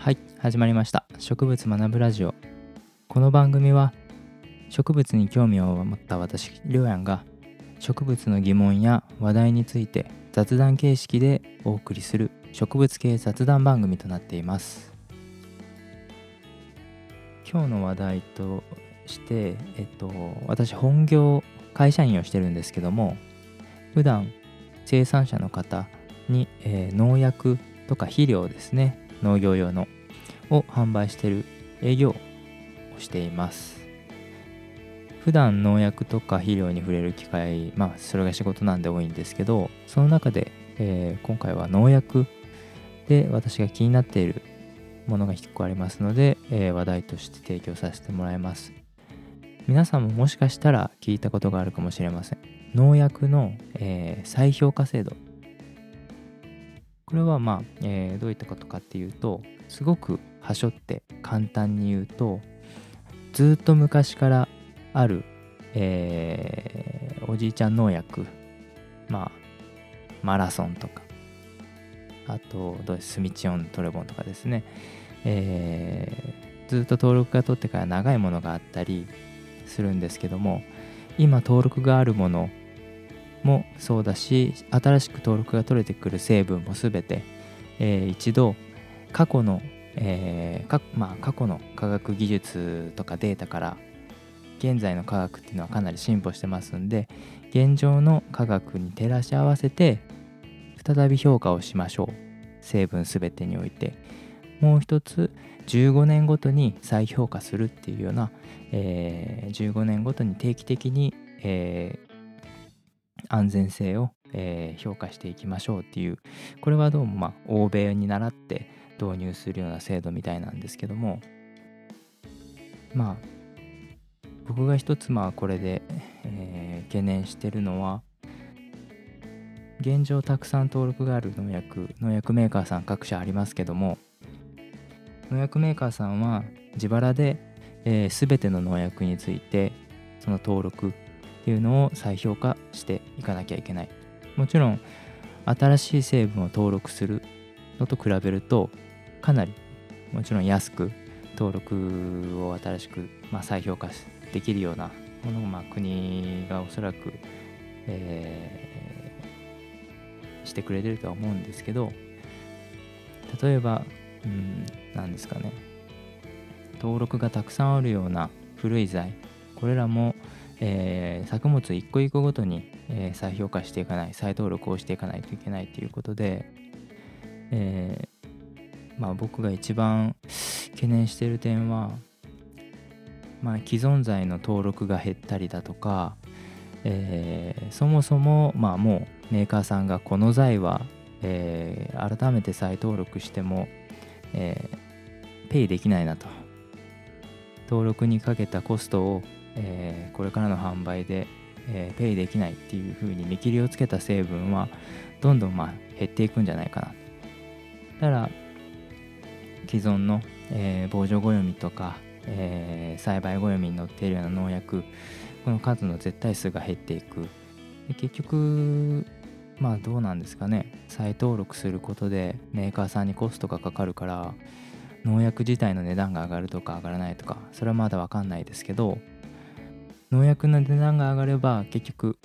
はい始まりました。植物学ぶラジオ。この番組は植物に興味を持った私りょうやんが植物の疑問や話題について雑談形式でお送りする植物系雑談番組となっています。今日の話題としてえっと私本業会社員をしてるんですけども普段生産者の方に、えー農薬とか肥料ですね農業用のを販売してる営業をしています。普段農薬とか肥料に触れる機会まあそれが仕事なんで多いんですけどその中で、えー今回は農薬で私が気になっているものが1個ありますので、えー話題として提供させてもらいます。皆さんももしかしたら聞いたことがあるかもしれません。農薬の、えー再評価制度これはまあ、えーどういったことかっていうとすごくはしょって簡単に言うとずっと昔からある、えーおじいちゃん農薬まあマラソンとかあとどうですスミチオントレボンとかですね、えーずっと登録が取ってから長いものがあったりするんですけども今登録があるものもそうだし新しく登録が取れてくる成分も全て、えー一度過去の、えーまあ、過去の科学技術とかデータから現在の科学っていうのはかなり進歩してますんで現状の科学に照らし合わせて再び評価をしましょう。成分全てにおいて。もう一つ15年ごとに再評価するっていうような、えー15年ごとに定期的に、えー安全性を、えー評価していきましょうっていうこれはどうもまあ欧米に倣って導入するような制度みたいなんですけどもまあ僕が一つまあこれで、えー懸念してるのは現状たくさん登録がある農薬農薬メーカーさん各社ありますけども農薬メーカーさんは自腹で、えー全ての農薬についてその登録っていうのを再評価していかなきゃいけない。もちろん新しい成分を登録する。のと比べるとかなりもちろん安く登録を新しく、まあ、再評価できるようなものを、まあ、国がおそらく、えーしてくれてるとは思うんですけど例えば、うん、なんですかね。登録がたくさんあるような古い材これらも、えー作物一個一個ごとに、えー再評価していかない再登録をしていかないといけないということで、えーまあ、僕が一番懸念している点は、まあ、既存材の登録が減ったりだとか、えそもそも、まあ、もうメーカーさんがこの材は、え改めて再登録しても、えーペイできないなと。登録にかけたコストを、えーこれからの販売で、えーペイできないっていう風に見切りをつけた成分はどんどんまあ減っていくんじゃないかな。だから既存の、えー、防除暦とか、えー栽培暦に載っているような農薬この数の絶対数が減っていく。で結局まあどうなんですかね。再登録することでメーカーさんにコストがかかるから農薬自体の値段が上がるとか上がらないとかそれはまだ分かんないですけど農薬の値段が上がれば結局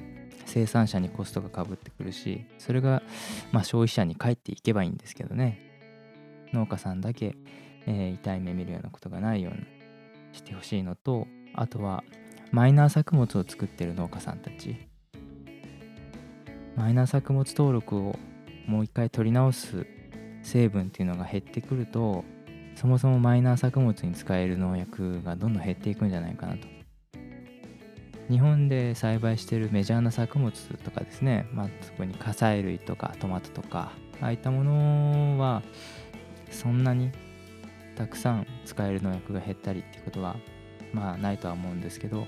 生産者にコストがかぶってくるしそれがま消費者に返っていけばいいんですけどね。農家さんだけ、えー痛い目見るようなことがないようにしてほしいのとあとはマイナー作物を作ってる農家さんたち。マイナー作物登録をもう一回取り直す成分っていうのが減ってくるとそもそもマイナー作物に使える農薬がどんどん減っていくんじゃないかなと。日本で栽培してるメジャーな作物とかですね、まあ、そこに火砕類とかトマトとかああいったものはそんなにたくさん使える農薬が減ったりっていうことはまあないとは思うんですけど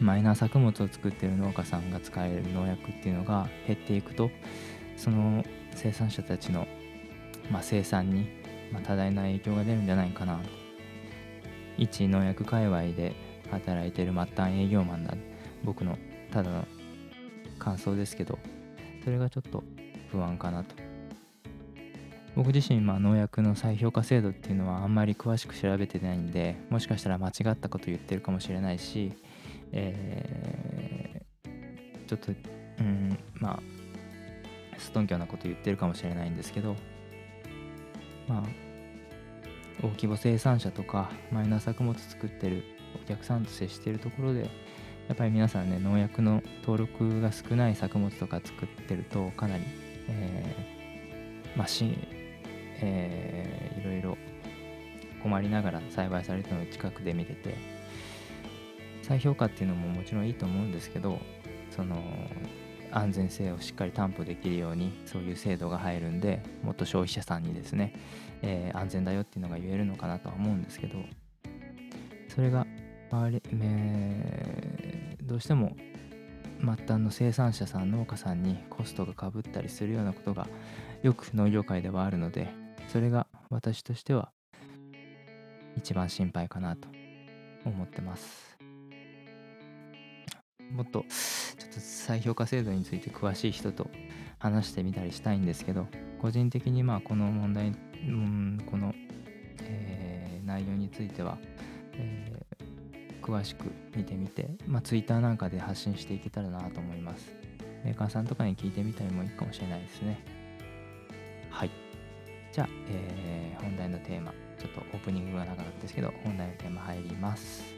マイナー作物を作ってる農家さんが使える農薬っていうのが減っていくとその生産者たちの、まあ、生産に、まあ、多大な影響が出るんじゃないかな一農薬界隈で働いてる末端営業マンな僕のただの感想ですけどそれがちょっと不安かなと。僕自身、まあ、農薬の再評価制度っていうのはあんまり詳しく調べてないんでもしかしたら間違ったこと言ってるかもしれないし、えー、ちょっとうんまあすとんきょなこと言ってるかもしれないんですけどまあ大規模生産者とかマイナー作物作ってるお客さんと接しているところでやっぱり皆さんね農薬の登録が少ない作物とか作ってるとかなり、えー、まあし、えー、いろいろ困りながら栽培されてるのを近くで見てて再評価っていうのももちろんいいと思うんですけどその安全性をしっかり担保できるようにそういう制度が入るんでもっと消費者さんにですね、えー、安全だよっていうのが言えるのかなとは思うんですけどそれが周り、えー、どうしても末端の生産者さん農家さんにコストがかぶったりするようなことがよく農業界ではあるのでそれが私としては一番心配かなと思ってます。もっとちょっと再評価制度について詳しい人と話してみたりしたいんですけど個人的にまあこの問題、うん、この、えー、内容については、え、詳しく見てみて、まあ、Twitter なんかで発信していけたらなと思います。メーカーさんとかに聞いてみたりもいいかもしれないですね。はい。じゃあ、えー、本題のテーマちょっとオープニングが長かったですけど本題のテーマ入ります。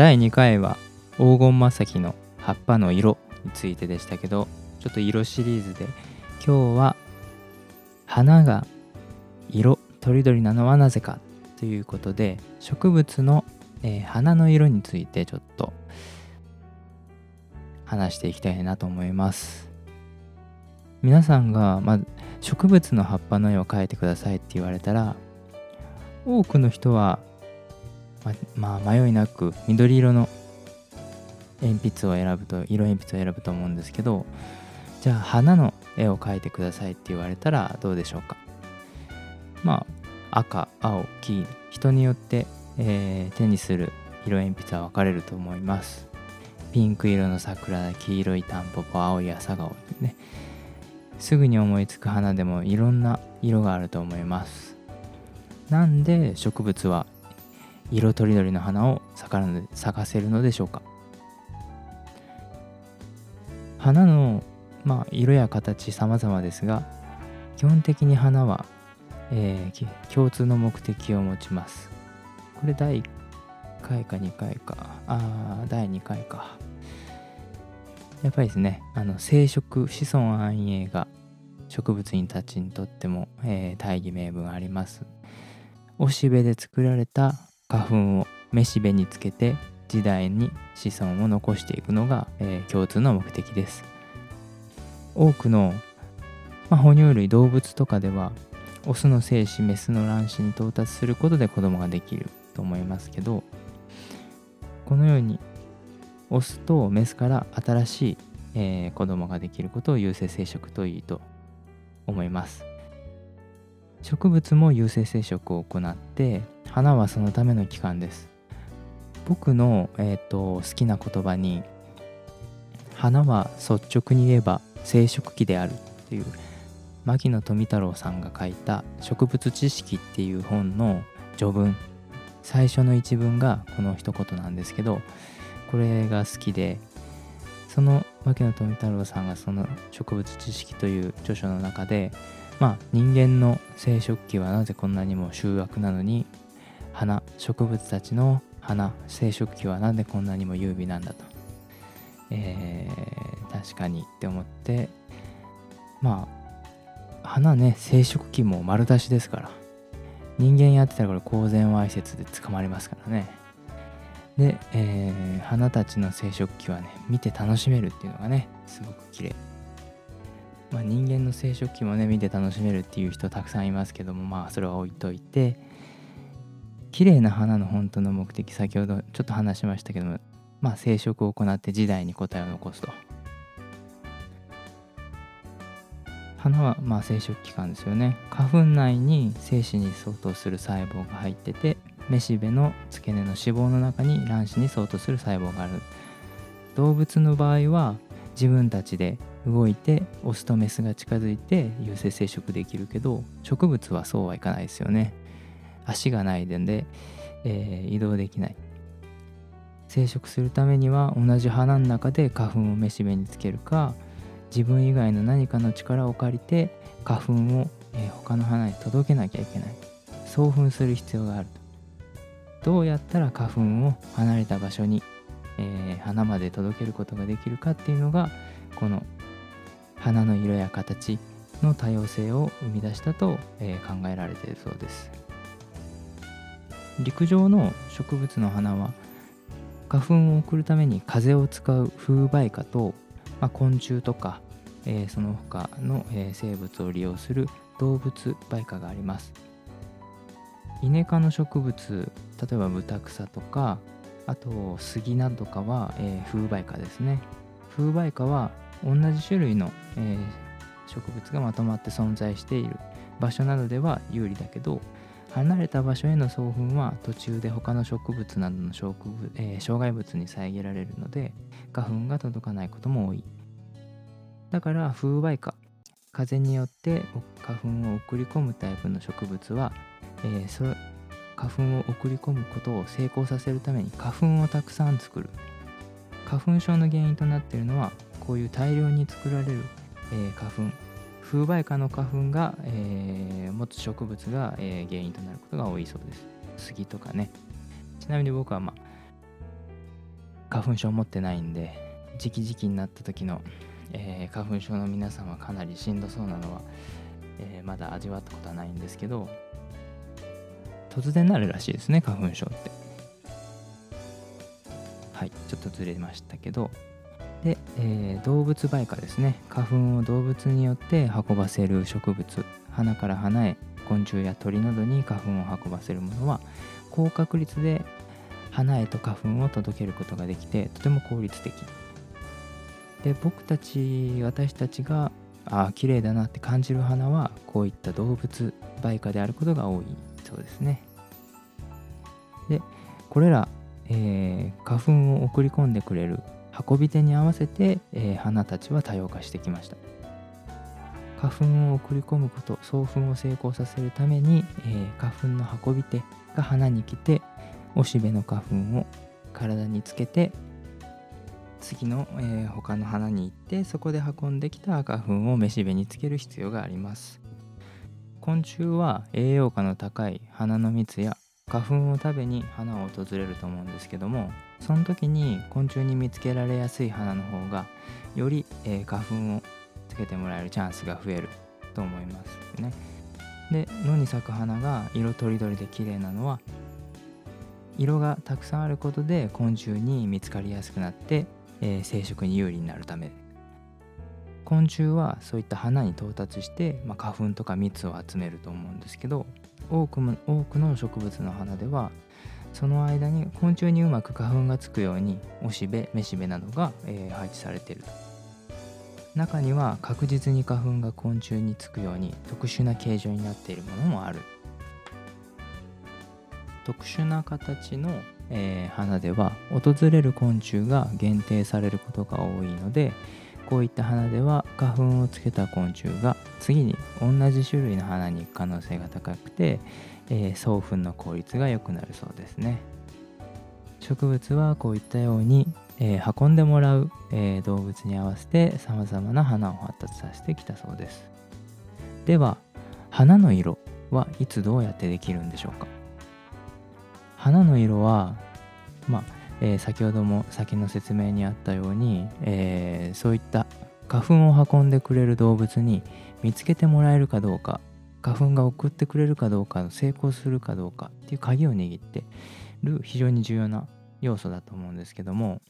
第2回は黄金正樹の葉っぱの色についてでしたけどちょっと色シリーズで今日は花が色とりどりなのはなぜかということで植物の、えー、花の色についてちょっと話していきたいなと思います。皆さんが、ま植物の葉っぱの絵を描いてくださいって言われたら多くの人はまあ、迷いなく緑色の鉛筆を選ぶと色鉛筆を選ぶと思うんですけどじゃあ花の絵を描いてくださいって言われたらどうでしょうか？まあ赤青黄人によって、えー、手にする色鉛筆は分かれると思います。ピンク色の桜黄色いタンポポ青い朝顔ね。すぐに思いつく花でもいろんな色があると思います。なんで植物は色とりどりの花を咲かせるのでしょうか？花の、まあ、色や形様々ですが基本的に花は、えー、共通の目的を持ちます。これ第1回か2回か。あ第2回か。やっぱりですねあの生殖子孫繁栄が植物にたちにとっても、えー、大義名分あります。おしべで作られた花粉をめしべにつけて時代に子孫を残していくのが、えー、共通の目的です。多くの、まあ、哺乳類動物とかではオスの精子メスの卵子に到達することで子供ができると思いますけどこのようにオスとメスから新しい、えー、子供ができることを有性生殖といいと思います。植物も有性生殖を行って花はそのための期間です。僕の、えーと、好きな言葉に花は率直に言えば生殖期であるっていう牧野富太郎さんが書いた「植物知識」っていう本の序文。最初の一文がこの一言なんですけどこれが好きでその牧野富太郎さんがその「植物知識」という著書の中でまあ人間の生殖期はなぜこんなにも醜悪なのに花植物たちの花生殖期は何でこんなにも優美なんだと、えー、確かにって思って。まあ花ね生殖期も丸出しですから。人間やってたらこれ公然わいせつで捕まりますからね。で、えー、花たちの生殖期はね見て楽しめるっていうのがねすごく綺麗。まあ、人間の生殖期もね見て楽しめるっていう人たくさんいますけどもまあそれは置いといて。綺麗な花の本当の目的先ほどちょっと話しましたけどもまあ生殖を行って時代に答えを残すと。花はまあ生殖器官ですよね。花粉内に精子に相当する細胞が入っててめしべの付け根の脂肪の中に卵子に相当する細胞がある。動物の場合は自分たちで動いてオスとメスが近づいて有性生殖できるけど植物はそうはいかないですよね。足がないので、えー、移動できない。生殖するためには同じ花の中で花粉をめしべにつけるか自分以外の何かの力を借りて花粉を、えー、他の花に届けなきゃいけない。送粉する必要があると。どうやったら花粉を離れた場所に、えー、花まで届けることができるかっていうのがこの花の色や形の多様性を生み出したと、えー、考えられているそうです。陸上の植物の花は花粉を送るために風を使う風媒花と、まあ、昆虫とか、えー、その他の、えー、生物を利用する動物媒花があります。イネ科の植物例えばブタクサとかあと杉などかは、えー、風媒花ですね。風媒花は同じ種類の、えー、植物がまとまって存在している。場所などでは有利だけど離れた場所への送粉は途中で他の植物などの植物、えー、障害物に遮られるので花粉が届かないことも多い。だから風媒花風によって花粉を送り込むタイプの植物は、えー、そ花粉を送り込むことを成功させるために花粉をたくさん作る。花粉症の原因となっているのはこういう大量に作られる、えー、花粉。風媒花の花粉が、えー、持つ植物が、えー、原因となることが多いそうです。杉とかね。ちなみに僕はまあ花粉症持ってないんで時期時期になった時の、えー、花粉症の皆さんはかなりしんどそうなのは、えー、まだ味わったことはないんですけど突然なるらしいですね花粉症って。はいちょっとずれましたけどで、えー、動物媒花ですね。花粉を動物によって運ばせる植物。花から花へ昆虫や鳥などに花粉を運ばせるものは高確率で花へと花粉を届けることができてとても効率的。で僕たち私たちがああ綺麗だなって感じる花はこういった動物媒花であることが多い。そうですね。でこれら、えー、花粉を送り込んでくれる運び手に合わせて、えー、花たちは多様化してきました。花粉を送り込むこと送粉を成功させるために、えー、花粉の運び手が花に来ておしべの花粉を体につけて次の、えー、他の花に行ってそこで運んできた花粉をめしべにつける必要があります。昆虫は栄養価の高い花の蜜や花粉を食べに花を訪れると思うんですけどもその時に昆虫に見つけられやすい花の方がより、えー、花粉をつけてもらえるチャンスが増えると思いますね。で野に咲く花が色とりどりで綺麗なのは色がたくさんあることで昆虫に見つかりやすくなって、えー、生殖に有利になるため昆虫はそういった花に到達して、まあ、花粉とか蜜を集めると思うんですけど多くも多くの植物の花ではその間に昆虫にうまく花粉がつくようにおしべめしべなどが、えー、配置されていると。中には確実に花粉が昆虫につくように特殊な形状になっているものもある。特殊な形の、えー、花では訪れる昆虫が限定されることが多いのでこういった花では花粉をつけた昆虫が次に同じ種類の花に行く可能性が高くて、えー、送粉の効率が良くなるそうですね。植物はこういったように、えー、運んでもらう、えー、動物に合わせてさまざまな花を発達させてきたそうです。では花の色はいつどうやってできるんでしょうか？花の色はまあえー、先ほども先の説明にあったように、えー、そういった花粉を運んでくれる動物に見つけてもらえるかどうか花粉が送ってくれるかどうか成功するかどうかっていう鍵を握ってる非常に重要な要素だと思うんですけども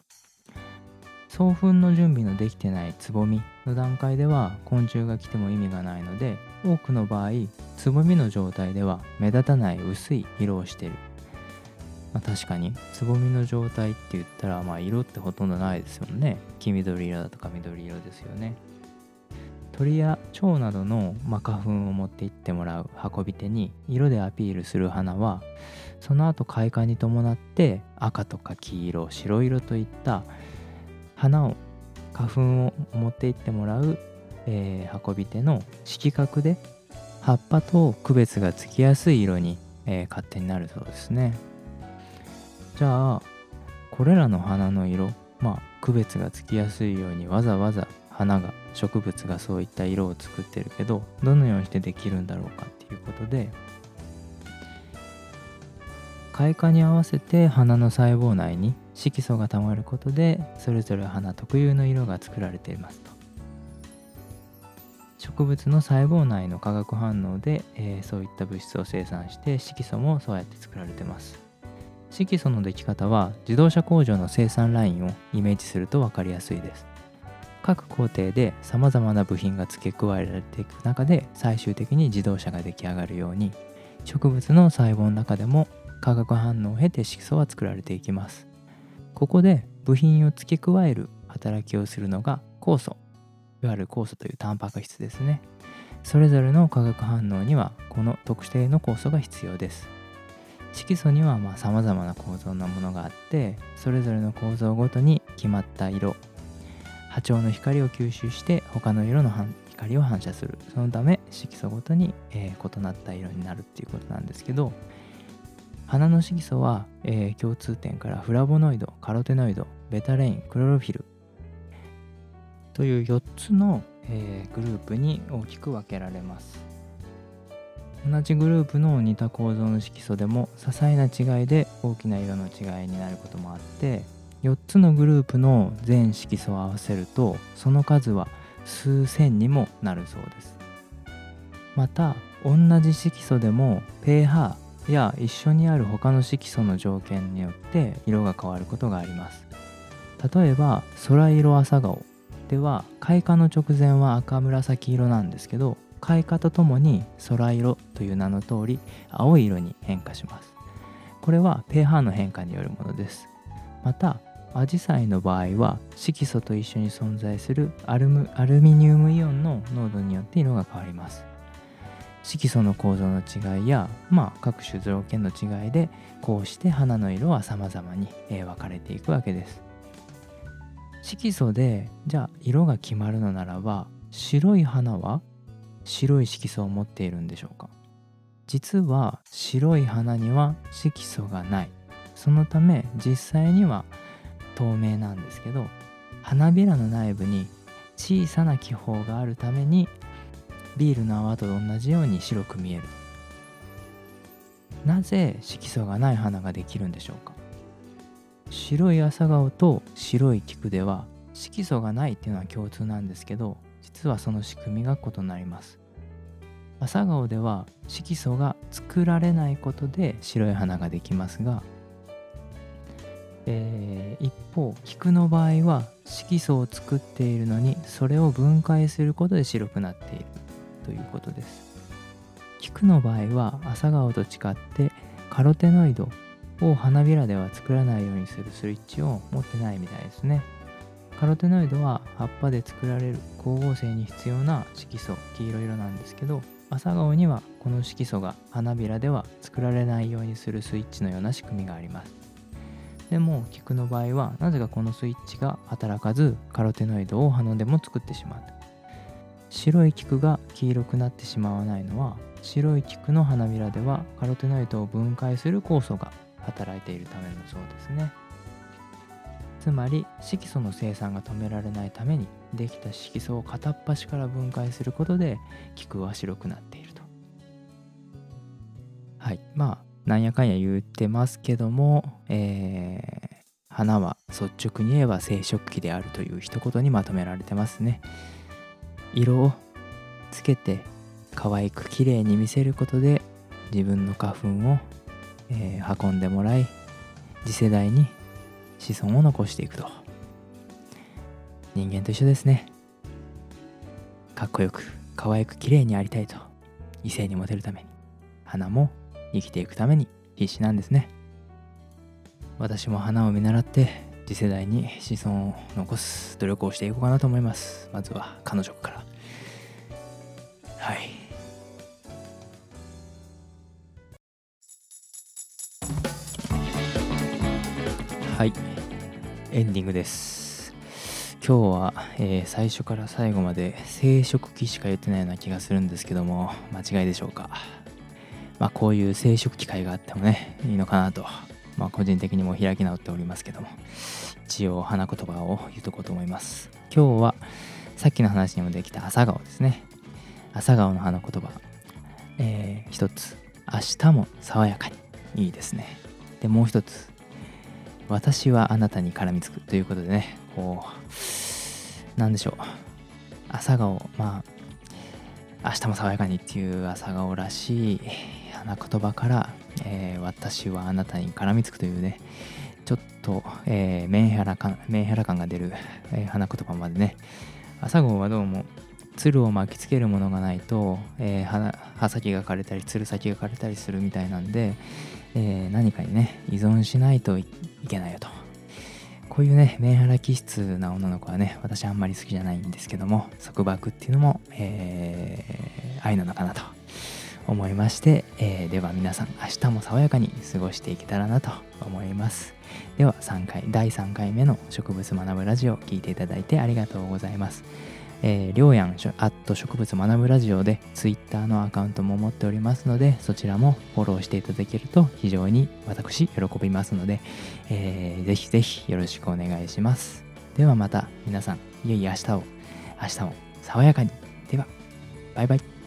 送粉の準備のできてないつぼみの段階では昆虫が来ても意味がないので多くの場合つぼみの状態では目立たない薄い色をしている。まあ、確かに。つぼみの状態って言ったらまあ色ってほとんどないですよね。黄緑色だとか緑色ですよね。鳥や蝶などの、ま、花粉を持って行ってもらう運び手に色でアピールする花はその後開花に伴って赤とか黄色白色といった花を花粉を持って行ってもらう、えー、運び手の色覚で葉っぱと区別がつきやすい色に、えー、勝手になるそうですね。じゃあこれらの花の色まあ区別がつきやすいようにわざわざ花が植物がそういった色を作ってるけどどのようにしてできるんだろうかっていうことで開花に合わせて花の細胞内に色素がたまることでそれぞれ花特有の色が作られていますと。植物の細胞内の化学反応で、えー、そういった物質を生産して色素もそうやって作られてます。色素のでき方は自動車工場の生産ラインをイメージすると分かりやすいです。各工程でさまざまな部品が付け加えられていく中で最終的に自動車が出来上がるように植物の細胞の中でも化学反応を経て色素は作られていきます。ここで部品を付け加える働きをするのが酵素いわゆる酵素というタンパク質ですね。それぞれの化学反応にはこの特定の酵素が必要です。色。素にはさまざ、まな構造のものがあってそれぞれの構造ごとに決まった色。波長の光を吸収して他の色。の光を反射するそのため色。素ごとに、えー、異なった色。になるっていうことなんですけど花の色。素は、えー、共通点からフラボノイドカロテノイドベタレインクロロフィルという4つの、えー、グループに大きく分けられます同じグループの似た構造の色素でも些細な違いで大きな色の違いになることもあって4つのグループの全色素を合わせるとその数は数千にもなるそうです。また同じ色素でも pH や一緒にある他の色素の条件によって色が変わることがあります。例えば空色朝顔では開花の直前は赤紫色なんですけど開花とともに空色という名の通り青い色に変化します。これは pH の変化によるものです。またアジサイの場合は色素と一緒に存在するアルミニウムイオンの濃度によって色が変わります。色素の構造の違いや、まあ、各種条件の違いでこうして花の色は様々に分かれていくわけです。色素でじゃあ色が決まるのならば白い花は白い色素を持っているんでしょうか？実は白い花には色素がない。そのため実際には透明なんですけど花びらの内部に小さな気泡があるためにビールの泡と同じように白く見える。なぜ色素がない花ができるんでしょうか？白い朝顔と白い菊では色素がないっていうのは共通なんですけど実はその仕組みが異なります。朝顔では色素が作られないことで白い花ができますが、えー、一方菊の場合は色素を作っているのにそれを分解することで白くなっているということです。菊の場合は朝顔と違ってカロテノイドを花びらでは作らないようにするスイッチを持ってないみたいですね。カロテノイドは葉っぱで作られる光合成に必要な色素黄色色なんですけど朝顔にはこの色素が花びらでは作られないようにするスイッチのような仕組みがあります。でも菊の場合はなぜかこのスイッチが働かずカロテノイドを花でも作ってしまう。白い菊が黄色くなってしまわないのは白い菊の花びらではカロテノイドを分解する酵素が働いているためのそうですね。つまり色素の生産が止められないためにできた色素を片っ端から分解することで菊は白くなっていると。はい。まあなんやかんや言ってますけども、えー、花は率直に言えば生殖器であるという一言にまとめられてますね。色をつけて可愛く綺麗に見せることで自分の花粉を、えー、運んでもらい次世代に子孫を残していくと。人間と一緒ですね。かっこよく可愛く綺麗にありたいと異性にモテるために花も生きていくために必死なんですね。私も花を見習って次世代に子孫を残す努力をしていこうかなと思います。まずは彼女から。はい。はい、エンディングです。今日は、えー、最初から最後まで生殖器しか言ってないような気がするんですけども間違いでしょうか？まあこういう生殖機会があってもねいいのかなと。まあ個人的にも開き直っておりますけども一応花言葉を言うとこうと思います。今日はさっきの話にもできた朝顔ですね。朝顔の花言葉。えー、一つ。明日も爽やかに。いいですね。でもう一つ。私はあなたに絡みつくということでねこうなんでしょう。朝顔まあ明日も爽やかにっていう朝顔らしい花言葉から、えー、私はあなたに絡みつくというねちょっと、えー、メンヘラ感メンヘラ感が出る、えー、花言葉までね。朝顔はどうも鶴を巻きつけるものがないと、えー、葉先が枯れたり鶴先が枯れたりするみたいなんで、えー、何かにね依存しないといけないよと。こういうねメンヘラ気質な女の子はね私あんまり好きじゃないんですけども束縛っていうのも、えー、愛なのかなと思いまして、えー、では皆さん明日も爽やかに過ごしていけたらなと思います。では3回第3回目の植物学ぶラジオを聴いていただいてありがとうございます。えー、りょうやん、アット植物学ぶラジオでツイッターのアカウントも持っておりますので、そちらもフォローしていただけると非常に私喜びますので、えー、ぜひぜひよろしくお願いします。ではまた皆さん、いよいよ明日を、明日も爽やかに。では、バイバイ。